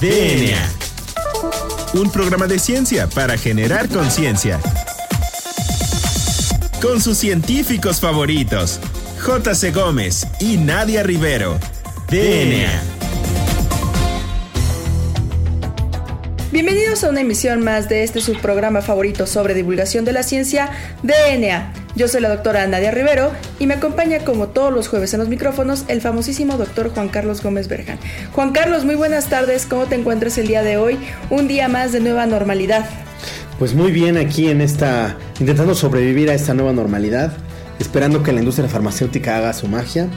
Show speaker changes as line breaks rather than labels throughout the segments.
DNA. Un programa de ciencia para generar conciencia. Con sus científicos favoritos, J.C. Gómez y Nadia Rivero. DNA.
Bienvenidos a una emisión más de este subprograma favorito sobre divulgación de la ciencia, DNA. Yo soy la doctora Nadia Rivero y me acompaña como todos los jueves en los micrófonos el famosísimo doctor Juan Carlos Gómez Berjan. Juan Carlos, muy buenas tardes, ¿cómo te encuentras el día de hoy? Un día más de nueva normalidad.
Pues muy bien aquí en esta, intentando sobrevivir a esta nueva normalidad, esperando que la industria farmacéutica haga su magia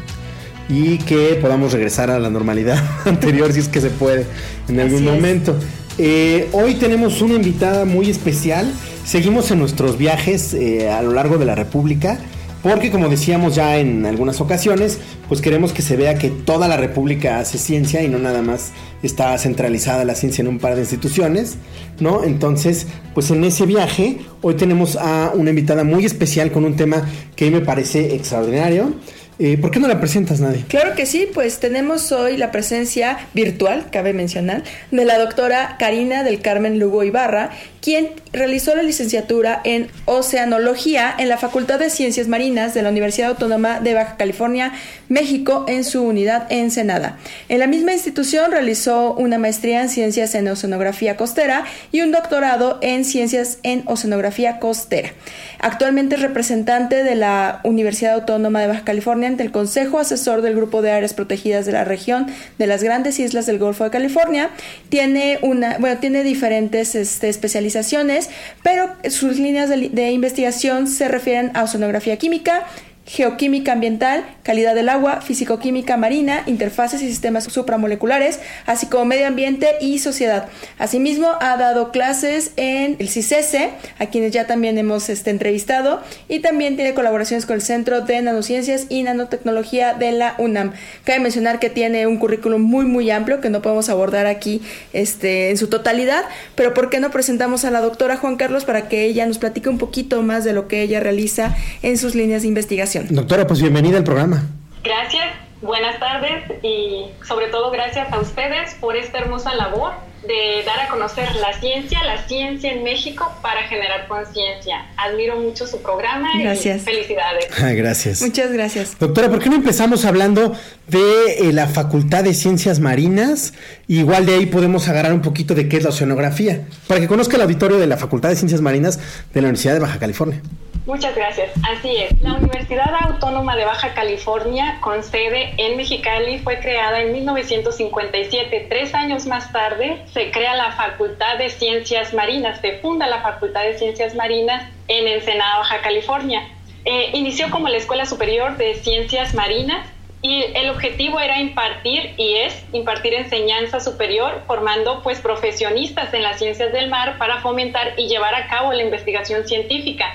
y que podamos regresar a la normalidad anterior si es que se puede en algún momento. Eh, hoy tenemos una invitada muy especial Seguimos en nuestros viajes eh, a lo largo de la República. Porque como decíamos ya en algunas ocasiones, pues queremos que se vea que toda la República hace ciencia y no nada más está centralizada la ciencia en un par de instituciones, ¿no? Entonces, pues en ese viaje hoy tenemos a una invitada muy especial con un tema que me parece extraordinario. Eh, ¿Por qué no la presentas, nadie?
Claro que sí, pues tenemos hoy la presencia virtual, cabe mencionar, de la doctora Karina del Carmen Lugo Ibarra, quien realizó la licenciatura en Oceanología en la Facultad de Ciencias Marinas de la Universidad Autónoma de Baja California, México, en su unidad Ensenada. En la misma institución realizó una maestría en Ciencias en Oceanografía Costera y un doctorado en Ciencias en Oceanografía Costera. Actualmente es representante de la Universidad Autónoma de Baja California ante el Consejo Asesor del Grupo de Áreas Protegidas de la región de las Grandes Islas del Golfo de California. Tiene una, bueno, tiene diferentes este, especializaciones, pero sus líneas de, de investigación se refieren a oceanografía química, geoquímica ambiental, calidad del agua, físico-química marina, interfaces y sistemas supramoleculares, así como medio ambiente y sociedad. Asimismo, ha dado clases en el CICESE, a quienes ya también hemos este, entrevistado, y también tiene colaboraciones con el Centro de Nanociencias y Nanotecnología de la UNAM. Cabe mencionar que tiene un currículum muy, muy amplio que no podemos abordar aquí este, en su totalidad, pero ¿por qué no presentamos a la doctora Juan Carlos para que ella nos platique un poquito más de lo que ella realiza en sus líneas de investigación?
Doctora, pues bienvenida al programa.
Gracias, buenas tardes y sobre todo gracias a ustedes por esta hermosa labor de dar a conocer la ciencia, la ciencia en México para generar conciencia. Admiro mucho su programa
gracias.
y felicidades.
gracias.
Muchas gracias.
Doctora, ¿por qué no empezamos hablando de eh, la Facultad de Ciencias Marinas? Igual de ahí podemos agarrar un poquito de qué es la oceanografía, para que conozca el auditorio de la Facultad de Ciencias Marinas de la Universidad de Baja California.
Muchas gracias. Así es. La Universidad Autónoma de Baja California, con sede en Mexicali, fue creada en 1957. Tres años más tarde se crea la Facultad de Ciencias Marinas, se funda la Facultad de Ciencias Marinas en Ensenada, Baja California. Eh, inició como la Escuela Superior de Ciencias Marinas y el objetivo era impartir y es impartir enseñanza superior formando pues profesionistas en las ciencias del mar para fomentar y llevar a cabo la investigación científica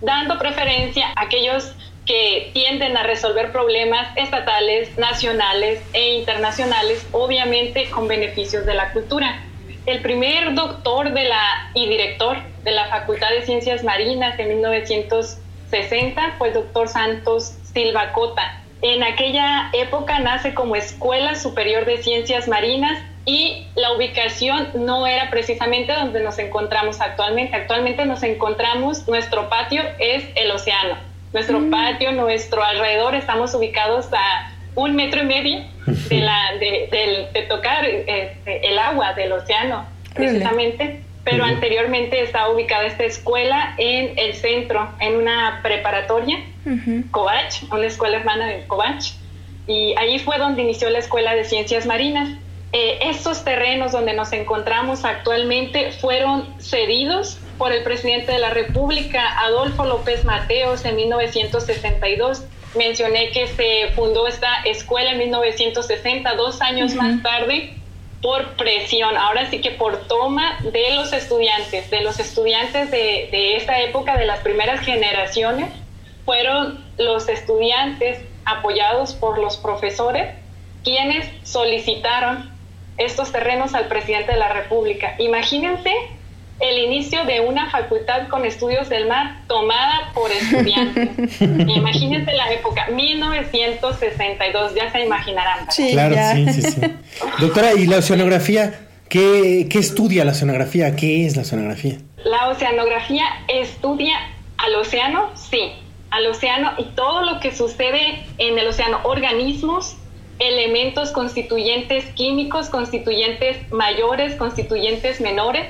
dando preferencia a aquellos que tienden a resolver problemas estatales, nacionales e internacionales, obviamente con beneficios de la cultura. El primer doctor de la, y director de la Facultad de Ciencias Marinas en 1960 fue el doctor Santos Silva Cota. En aquella época nace como Escuela Superior de Ciencias Marinas y la ubicación no era precisamente donde nos encontramos actualmente. Actualmente nos encontramos, nuestro patio es el océano. Nuestro mm. patio, nuestro alrededor, estamos ubicados a un metro y medio de, la, de, tocar este, el agua del océano, precisamente. Pero anteriormente estaba ubicada esta escuela en el centro, en una preparatoria, Covach, una escuela hermana de Covach. Y allí fue donde inició la Escuela de Ciencias Marinas eh, estos terrenos donde nos encontramos actualmente fueron cedidos por el presidente de la República, Adolfo López Mateos, en 1962. Mencioné que se fundó esta escuela en 1960, dos años más tarde, por presión, ahora sí que por toma de los estudiantes, de los estudiantes de, de esta época, de las primeras generaciones, fueron los estudiantes apoyados por los profesores quienes solicitaron estos terrenos al presidente de la República. Imagínense el inicio de una facultad con estudios del mar tomada por estudiantes. Imagínense la época, 1962, ya se imaginarán.
claro, sí, sí, sí. Doctora, ¿y la oceanografía ¿Qué, ¿Qué estudia la oceanografía? ¿Qué es la oceanografía?
La oceanografía estudia al océano, sí, al océano y todo lo que sucede en el océano, organismos, elementos constituyentes químicos, constituyentes mayores, constituyentes menores.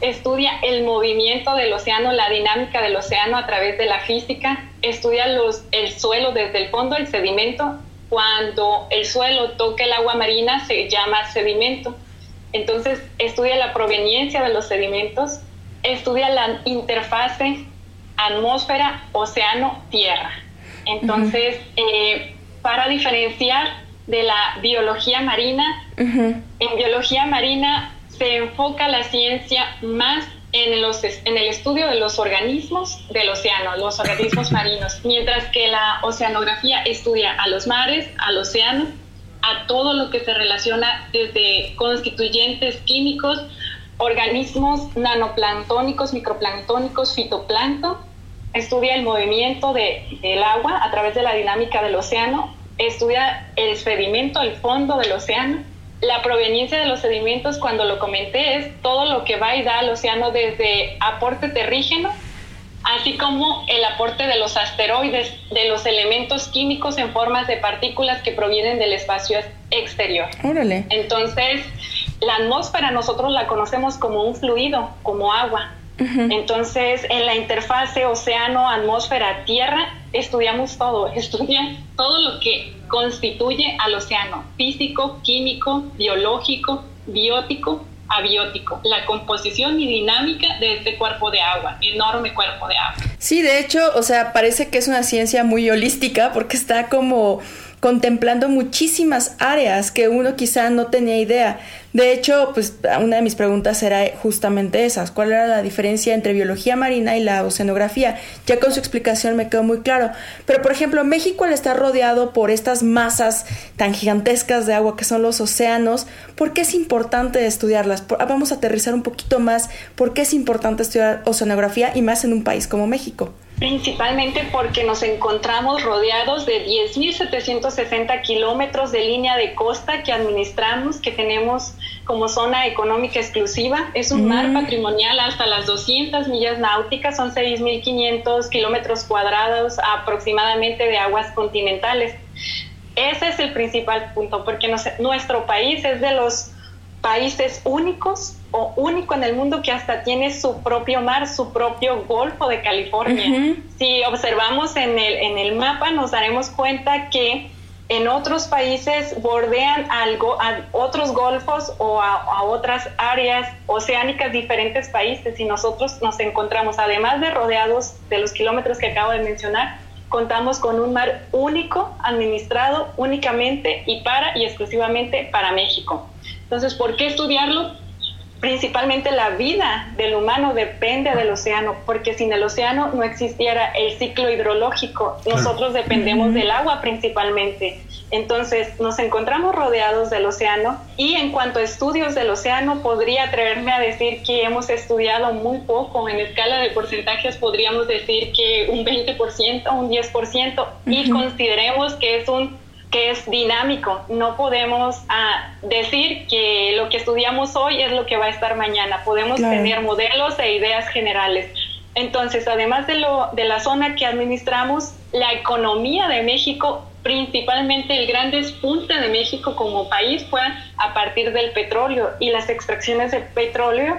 Estudia el movimiento del océano, la dinámica del océano a través de la física. Estudia los, el suelo desde el fondo, el sedimento. Cuando el suelo toca el agua marina se llama sedimento. Entonces estudia la proveniencia de los sedimentos, estudia la interfase atmósfera, océano, tierra. Entonces, eh, para diferenciar de la biología marina, en biología marina se enfoca la ciencia más en, los, en el estudio de los organismos del océano, los organismos marinos, mientras que la oceanografía estudia a los mares, al océano, a todo lo que se relaciona desde constituyentes químicos, organismos nanoplanctónicos, microplanctónicos, fitoplancton, estudia el movimiento de, del agua a través de la dinámica del océano, estudia el sedimento, el fondo del océano. La proveniencia de los sedimentos, cuando lo comenté, es todo lo que va y da al océano desde aporte terrígeno, así como el aporte de los asteroides, de los elementos químicos en formas de partículas que provienen del espacio exterior.
Órale.
Entonces, la atmósfera nosotros la conocemos como un fluido, como agua. Entonces, en la interfase océano, atmósfera, tierra, estudiamos todo, estudian todo lo que constituye al océano, físico, químico, biológico, biótico, abiótico, la composición y dinámica de este cuerpo de agua, enorme cuerpo de agua.
Sí, de hecho, o sea, parece que es una ciencia muy holística porque está como contemplando muchísimas áreas que uno quizá no tenía idea. De hecho, pues una de mis preguntas era justamente esas, ¿cuál era la diferencia entre biología marina y la oceanografía? Ya con su explicación me quedó muy claro. Pero por ejemplo, México al estar rodeado por estas masas tan gigantescas de agua que son los océanos, ¿por qué es importante estudiarlas? Vamos a aterrizar un poquito más, ¿por qué es importante estudiar oceanografía y más en un país como México?
Principalmente porque nos encontramos rodeados de 10.760 kilómetros de línea de costa que administramos, que tenemos como zona económica exclusiva. Es un mar mm. patrimonial hasta las 200 millas náuticas, son 6.500 kilómetros cuadrados aproximadamente de aguas continentales. Ese es el principal punto, porque nuestro país es de los países únicos o único en el mundo que hasta tiene su propio mar, su propio Golfo de California. Si observamos en el, en el mapa nos daremos cuenta que en otros países bordean a otros golfos o a, otras áreas oceánicas diferentes países y nosotros nos encontramos, además de rodeados de los kilómetros que acabo de mencionar, contamos con un mar único, administrado únicamente y para y exclusivamente para México. Entonces, ¿por qué estudiarlo? Principalmente la vida del humano depende del océano, porque sin el océano no existiera el ciclo hidrológico. Nosotros dependemos del agua principalmente. Entonces nos encontramos rodeados del océano y en cuanto a estudios del océano podría atreverme a decir que hemos estudiado muy poco. En escala de porcentajes podríamos decir que un 20%, un 10% y consideremos que es un que es dinámico. No podemos ah, decir que lo que estudiamos hoy es lo que va a estar mañana. Podemos tener modelos e ideas generales. Entonces, además de, lo, de la zona que administramos, la economía de México, principalmente el gran despunte de México como país fue a partir del petróleo y las extracciones de petróleo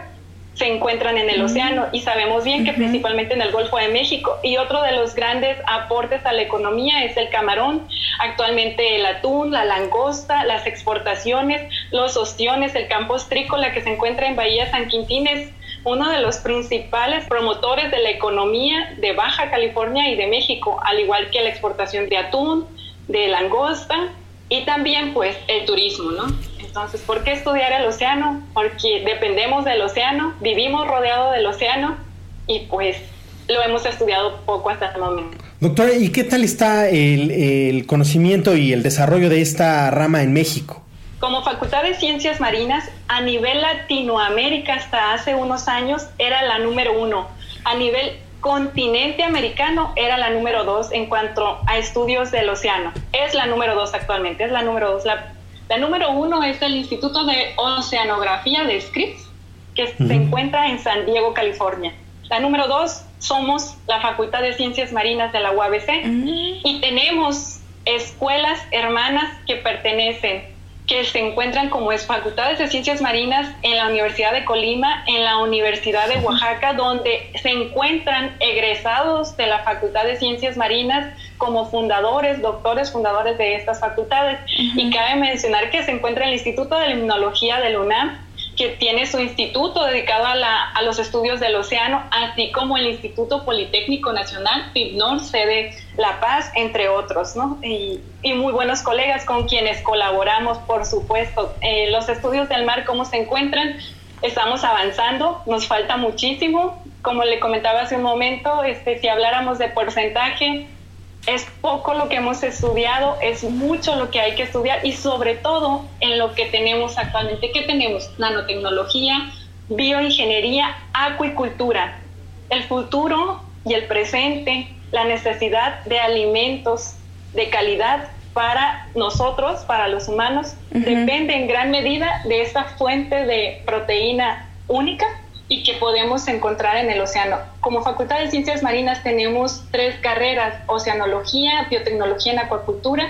se encuentran en el océano y sabemos bien que principalmente en el Golfo de México. Y otro de los grandes aportes a la economía es el camarón, actualmente el atún, la langosta, las exportaciones, los ostiones, el campo estrícola que se encuentra en Bahía San Quintín es uno de los principales promotores de la economía de Baja California y de México, al igual que la exportación de atún, de langosta y también pues el turismo, ¿no? Entonces, ¿por qué estudiar el océano? Porque dependemos del océano, vivimos rodeado del océano y pues lo hemos estudiado poco hasta el momento.
Doctora, ¿y qué tal está el, conocimiento y el desarrollo de esta rama en México?
Como Facultad de Ciencias Marinas, a nivel Latinoamérica hasta hace unos años era la número uno. A nivel continente americano era la número dos en cuanto a estudios del océano. Es la número dos actualmente, es la número dos. La La número uno es el Instituto de Oceanografía de Scripps, que se encuentra en San Diego, California. La número dos somos la Facultad de Ciencias Marinas de la UABC y tenemos escuelas hermanas que pertenecen que se encuentran como es facultades de ciencias marinas en la Universidad de Colima, en la Universidad de Oaxaca, donde se encuentran egresados de la Facultad de Ciencias Marinas como fundadores, doctores fundadores de estas facultades. Y cabe mencionar que se encuentra el Instituto de Limnología del UNAM, que tiene su instituto dedicado a, la, a, los estudios del océano, así como el Instituto Politécnico Nacional, PIBNOR, sede La Paz, entre otros, ¿no? Y, y muy buenos colegas con quienes colaboramos, por supuesto. Eh, los estudios del mar, ¿cómo se encuentran? Estamos avanzando, nos falta muchísimo. Como le comentaba hace un momento, este, si habláramos de porcentaje, es poco lo que hemos estudiado, es mucho lo que hay que estudiar y sobre todo en lo que tenemos actualmente. ¿Qué tenemos? Nanotecnología, bioingeniería, acuicultura. El futuro y el presente, la necesidad de alimentos de calidad para nosotros, para los humanos, depende en gran medida de esta fuente de proteína única y que podemos encontrar en el océano. Como Facultad de Ciencias Marinas tenemos tres carreras, Oceanología, Biotecnología en Acuacultura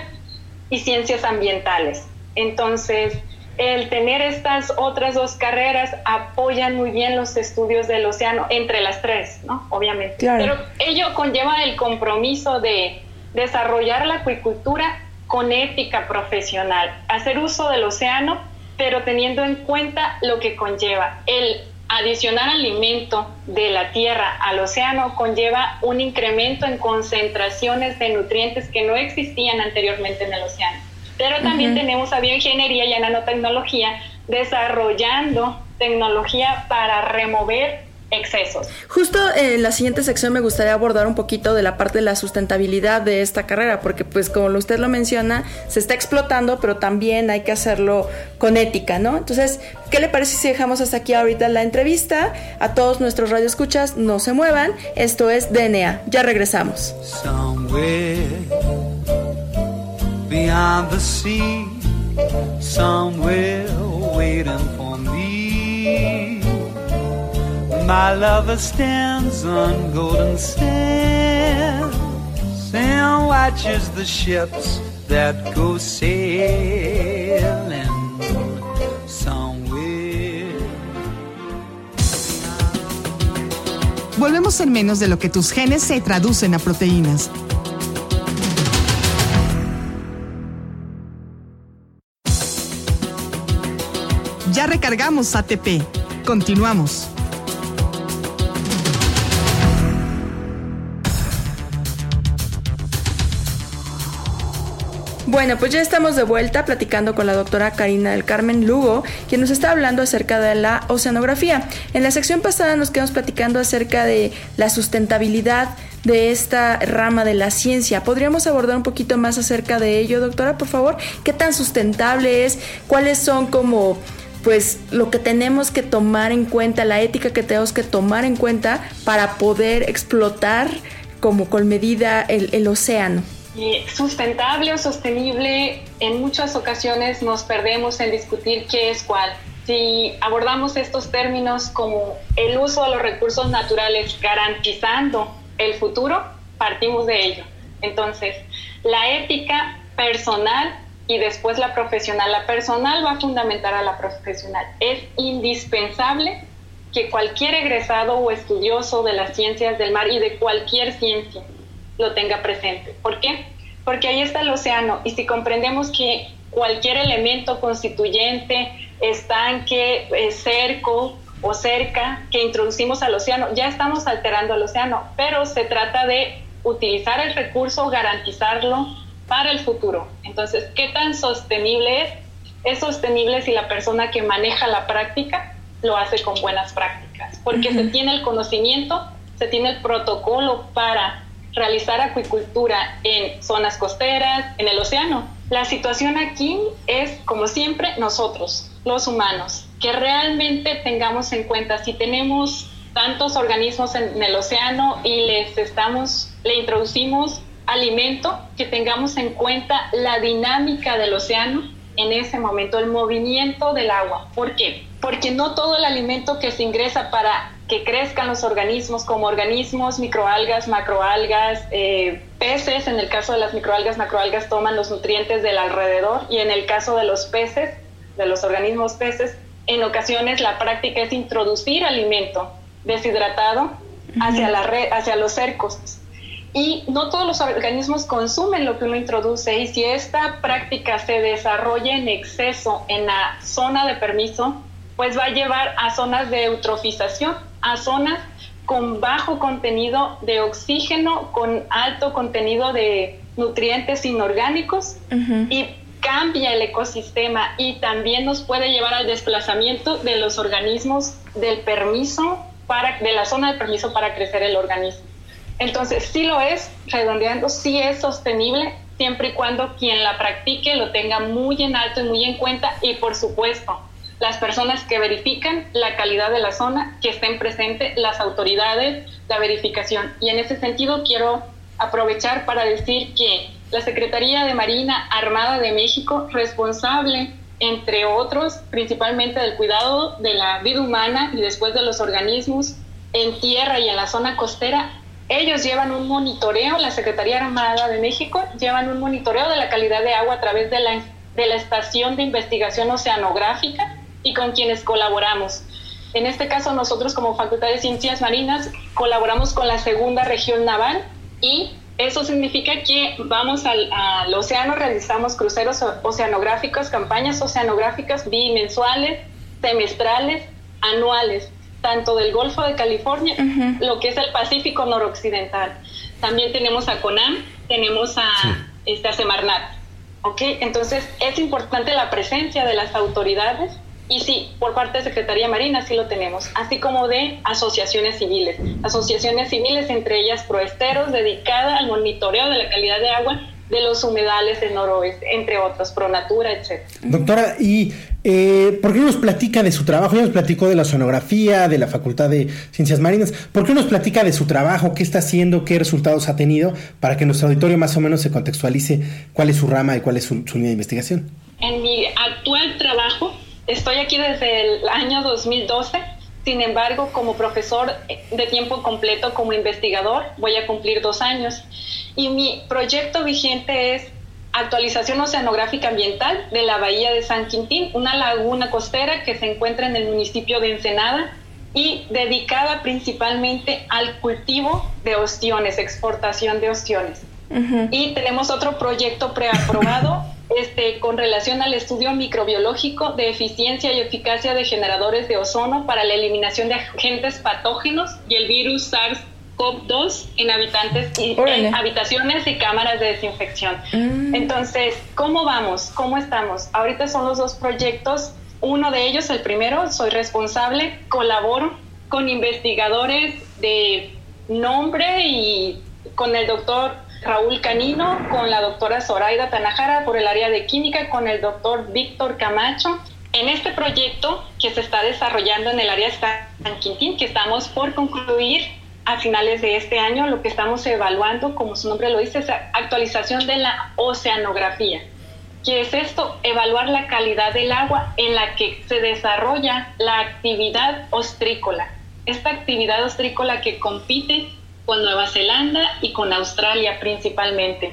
y Ciencias Ambientales. Entonces, el tener estas otras dos carreras apoyan muy bien los estudios del océano entre las tres, ¿no? Obviamente. Pero ello conlleva el compromiso de desarrollar la acuicultura con ética profesional, hacer uso del océano, pero teniendo en cuenta lo que conlleva el Adicionar alimento de la tierra al océano conlleva un incremento en concentraciones de nutrientes que no existían anteriormente en el océano. Pero también tenemos a bioingeniería y a nanotecnología desarrollando tecnología para remover excesos.
Justo en la siguiente sección me gustaría abordar un poquito de la parte de la sustentabilidad de esta carrera, porque pues como usted lo menciona, se está explotando, pero también hay que hacerlo con ética, ¿no? Entonces, ¿qué le parece si dejamos hasta aquí ahorita la entrevista? A todos nuestros radioescuchas, no se muevan, esto es DNA, ya regresamos. My lover stands on golden sands and watches the ships that go sailing somewhere.
Volvemos en menos de lo que tus genes se traducen a proteínas. Ya recargamos ATP. Continuamos.
Bueno, pues ya estamos de vuelta platicando con la doctora Karina del Carmen Lugo, quien nos está hablando acerca de la oceanografía. En la sección pasada nos quedamos platicando acerca de la sustentabilidad de esta rama de la ciencia. ¿Podríamos abordar un poquito más acerca de ello, doctora, por favor? ¿Qué tan sustentable es? ¿Cuáles son como pues lo que tenemos que tomar en cuenta, la ética que tenemos que tomar en cuenta para poder explotar como con medida el, el océano?
Sustentable o sostenible, en muchas ocasiones nos perdemos en discutir qué es cuál. Si abordamos estos términos como el uso de los recursos naturales garantizando el futuro, partimos de ello. Entonces, la ética personal y después la profesional. La personal va a fundamentar a la profesional. Es indispensable que cualquier egresado o estudioso de las ciencias del mar y de cualquier ciencia lo tenga presente. ¿Por qué? Porque ahí está el océano y si comprendemos que cualquier elemento constituyente, estanque, eh, cerco o cerca que introducimos al océano, ya estamos alterando el océano, pero se trata de utilizar el recurso, garantizarlo para el futuro. Entonces, ¿qué tan sostenible es? Es sostenible si la persona que maneja la práctica lo hace con buenas prácticas, porque se tiene el conocimiento, se tiene el protocolo para realizar acuicultura en zonas costeras, en el océano. La situación aquí es, como siempre, nosotros, los humanos, que realmente tengamos en cuenta si tenemos tantos organismos en, el océano y les estamos, le introducimos alimento, que tengamos en cuenta la dinámica del océano en ese momento, el movimiento del agua. ¿Por qué? Porque no todo el alimento que se ingresa para que crezcan los organismos como organismos, microalgas, macroalgas, eh, peces, en el caso de las microalgas, macroalgas toman los nutrientes del alrededor y en el caso de los peces, de los organismos peces, en ocasiones la práctica es introducir alimento deshidratado hacia, la red, hacia los cercos. Y no todos los organismos consumen lo que uno introduce y si esta práctica se desarrolla en exceso en la zona de permiso, pues va a llevar a zonas de eutrofización, a zonas con bajo contenido de oxígeno, con alto contenido de nutrientes inorgánicos y cambia el ecosistema y también nos puede llevar al desplazamiento de los organismos del permiso para, de la zona de permiso para crecer el organismo. Entonces, sí lo es, redondeando, sí es sostenible, siempre y cuando quien la practique lo tenga muy en alto y muy en cuenta y por supuesto, las personas que verifican la calidad de la zona, que estén presentes las autoridades, la verificación. Y en ese sentido quiero aprovechar para decir que la Secretaría de Marina Armada de México, responsable entre otros, principalmente del cuidado de la vida humana y después de los organismos en tierra y en la zona costera, ellos llevan un monitoreo, la Secretaría Armada de México llevan un monitoreo de la calidad de agua a través de la, de la Estación de Investigación Oceanográfica y con quienes colaboramos. En este caso, nosotros como Facultad de Ciencias Marinas colaboramos con la Segunda Región Naval y eso significa que vamos al, océano, realizamos cruceros oceanográficos, campañas oceanográficas bimensuales, semestrales, anuales, tanto del Golfo de California, lo que es el Pacífico noroccidental. También tenemos a CONAM, tenemos a, este, a Semarnat. ¿ok? Entonces es importante la presencia de las autoridades y sí, por parte de Secretaría Marina sí lo tenemos, así como de asociaciones civiles. Asociaciones civiles, entre ellas Proesteros, dedicada al monitoreo de la calidad de agua de los humedales del noroeste, entre otros, Pronatura, etc.
Doctora, ¿y eh, por qué no nos platica de su trabajo? Ya nos platicó de la sonografía, de la Facultad de Ciencias Marinas. ¿Por qué no nos platica de su trabajo? ¿Qué está haciendo? ¿Qué resultados ha tenido? Para que nuestro auditorio más o menos se contextualice cuál es su rama y cuál es su, su línea de investigación.
En mi actual trabajo Estoy aquí desde el año 2012. Sin embargo, como profesor de tiempo completo, como investigador, voy a cumplir dos años. Y mi proyecto vigente es actualización oceanográfica ambiental de la bahía de San Quintín, una laguna costera que se encuentra en el municipio de Ensenada y dedicada principalmente al cultivo de ostiones, exportación de ostiones. Y tenemos otro proyecto preaprobado este, con relación al estudio microbiológico de eficiencia y eficacia de generadores de ozono para la eliminación de agentes patógenos y el virus SARS-CoV-2 en habitantes y en habitaciones y cámaras de desinfección. Mm. Entonces, ¿cómo vamos? ¿Cómo estamos? Ahorita son los dos proyectos. Uno de ellos, el primero, soy responsable, colaboro con investigadores de nombre y con el doctor Raúl Canino, con la doctora Zoraida Tanajara por el área de química, con el doctor Víctor Camacho. En este proyecto que se está desarrollando en el área de San Quintín, que estamos por concluir a finales de este año, lo que estamos evaluando, como su nombre lo dice, es actualización de la oceanografía. ¿Qué es esto? Evaluar la calidad del agua en la que se desarrolla la actividad ostrícola. Esta actividad ostrícola que compite con Nueva Zelanda y con Australia principalmente.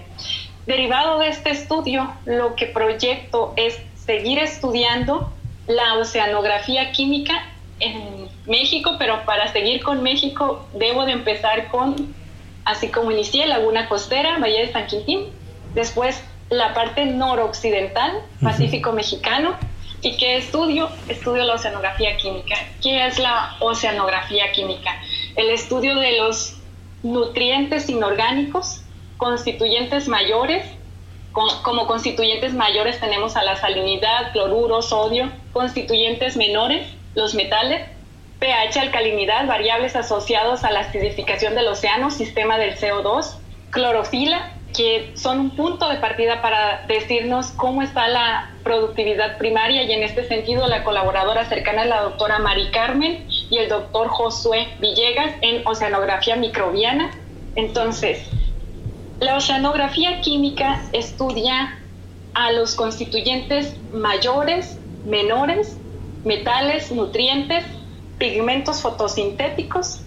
Derivado de este estudio, lo que proyecto es seguir estudiando la oceanografía química en México, pero para seguir con México debo de empezar con, así como inicié, Laguna Costera, Bahía de San Quintín, después la parte noroccidental, Pacífico Mexicano, ¿Y qué estudio? Estudio la oceanografía química. ¿Qué es la oceanografía química? El estudio de los nutrientes inorgánicos, constituyentes mayores, como constituyentes mayores tenemos a la salinidad, cloruro, sodio, constituyentes menores, los metales, pH, alcalinidad, variables asociados a la acidificación del océano, sistema del CO2, clorofila, que son un punto de partida para decirnos cómo está la productividad primaria y en este sentido la colaboradora cercana es la doctora Mari Carmen y el doctor Josué Villegas en oceanografía microbiana. Entonces, la oceanografía química estudia a los constituyentes mayores, menores, metales, nutrientes, pigmentos fotosintéticos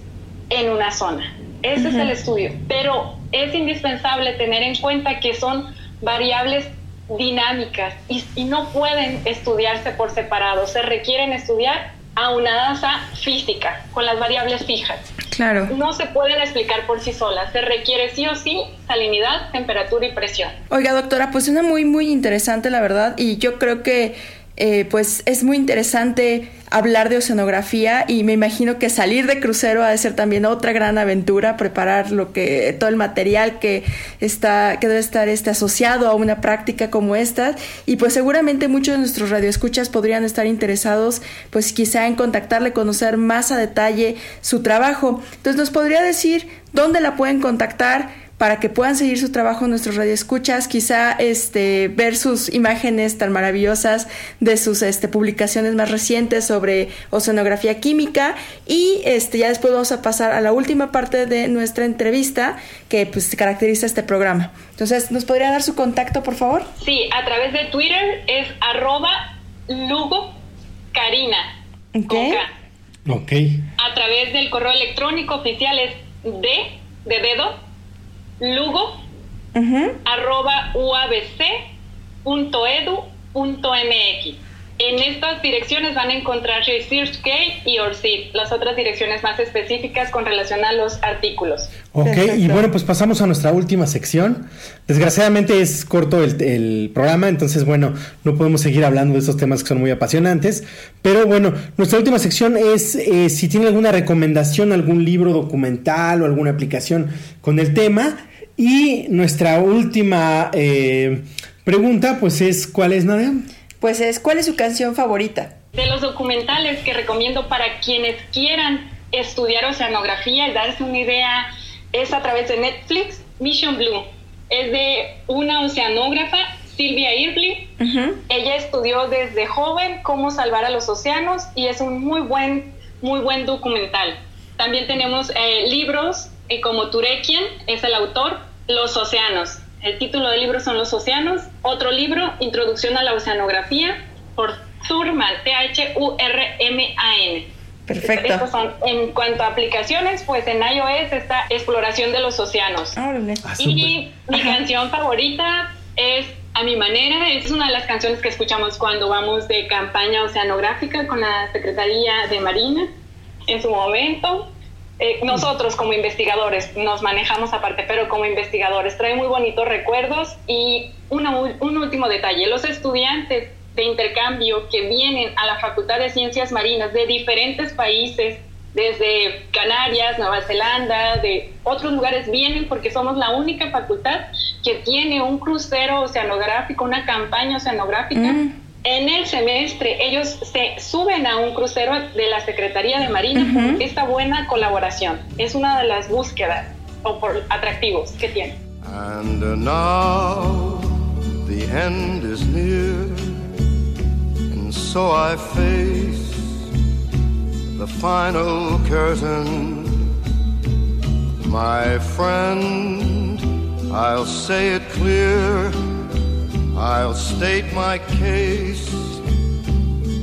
en una zona. Ese es el estudio. Pero es indispensable tener en cuenta que son variables dinámicas y, y, no pueden estudiarse por separado. Se requieren estudiar a física, con las variables fijas.
Claro.
No se pueden explicar por sí solas. Se requiere sí o sí salinidad, temperatura y presión.
Oiga, doctora, pues suena muy, muy interesante, la verdad. Y yo creo que eh, pues es muy interesante hablar de oceanografía y me imagino que salir de crucero ha de ser también otra gran aventura, preparar lo que todo el material que está que debe estar este asociado a una práctica como esta y pues seguramente muchos de nuestros radioescuchas podrían estar interesados pues quizá en contactarle, conocer más a detalle su trabajo. Entonces nos podría decir dónde la pueden contactar para que puedan seguir su trabajo en nuestros radioescuchas, quizá este, ver sus imágenes tan maravillosas de sus este, publicaciones más recientes sobre oceanografía química y este, ya después vamos a pasar a la última parte de nuestra entrevista que pues, caracteriza este programa. Entonces, ¿nos podría dar su contacto, por favor?
Sí, a través de Twitter es arroba Lugo Karina.
Okay.
Ok.
A través del correo electrónico oficial es de, de dedo, lugo uh -huh. arroba uabc.edu.mx. En estas direcciones van a encontrar ResearchK y ORCID, las otras direcciones más específicas con relación a los artículos.
Ok, Perfecto. y bueno, pues pasamos a nuestra última sección. Desgraciadamente es corto el, el, programa, entonces bueno, no podemos seguir hablando de estos temas que son muy apasionantes. Pero bueno, nuestra última sección es eh, si tiene alguna recomendación, algún libro documental o alguna aplicación con el tema. Y nuestra última eh, pregunta, pues es, ¿cuál es, Nadia?
Pues es, ¿cuál es su canción favorita?
De los documentales que recomiendo para quienes quieran estudiar oceanografía y darse una idea, es a través de Netflix, Mission Blue. Es de una oceanógrafa, Silvia Irvly. Uh -huh. Ella estudió desde joven cómo salvar a los océanos y es un muy buen, muy buen documental. También tenemos eh, libros eh, como Turekian, es el autor, Los Océanos. El título del libro son Los Océanos. Otro libro, Introducción a la Oceanografía, por Thurman, T-H-U-R-M-A-N.
Perfecto.
Estos son, en cuanto a aplicaciones, pues en iOS está Exploración de los Océanos.
Ah,
y mi canción favorita es A mi manera. Es una de las canciones que escuchamos cuando vamos de campaña oceanográfica con la Secretaría de Marina en su momento. Eh, nosotros como investigadores nos manejamos aparte, pero como investigadores trae muy bonitos recuerdos y una, un último detalle, los estudiantes de intercambio que vienen a la Facultad de Ciencias Marinas de diferentes países, desde Canarias, Nueva Zelanda, de otros lugares, vienen porque somos la única facultad que tiene un crucero oceanográfico, una campaña oceanográfica. Mm en el semestre ellos se suben a un crucero de la Secretaría de Marina uh -huh. por esta buena colaboración. Es una de las búsquedas o por atractivos que tiene.
And now the end is near and so I face the final curtain my friend I'll say it clear I'll state my case,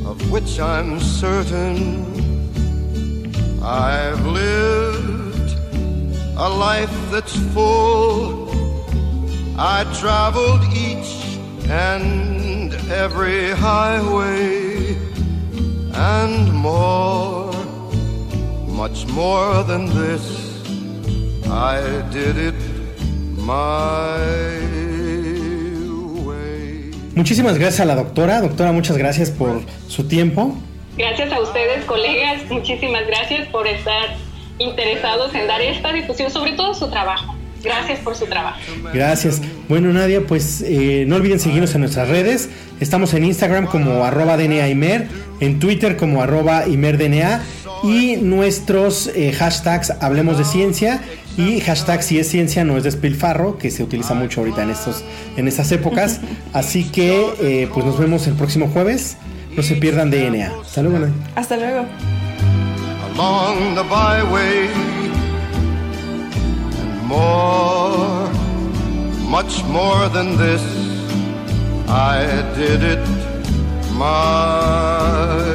of which I'm certain. I've lived a life that's full. I traveled each and every highway and more, much more than this. I did it my
Muchísimas gracias a la doctora. Doctora, muchas gracias por su tiempo.
Gracias a ustedes, colegas. Muchísimas gracias por estar interesados en dar esta difusión, sobre todo su trabajo. Gracias por su trabajo.
Gracias. Bueno, Nadia, pues eh, no olviden seguirnos en nuestras redes. Estamos en Instagram como arroba DNAImer, en Twitter como arroba ImerDNA y nuestros eh, hashtags Hablemos de Ciencia y hashtag si es ciencia no es despilfarro, que se utiliza mucho ahorita en, estos, en estas épocas. Así que eh, pues nos vemos el próximo jueves. No se pierdan DNA. Hasta luego.
Hasta luego.
Along the byway and more, much more than this, I did it my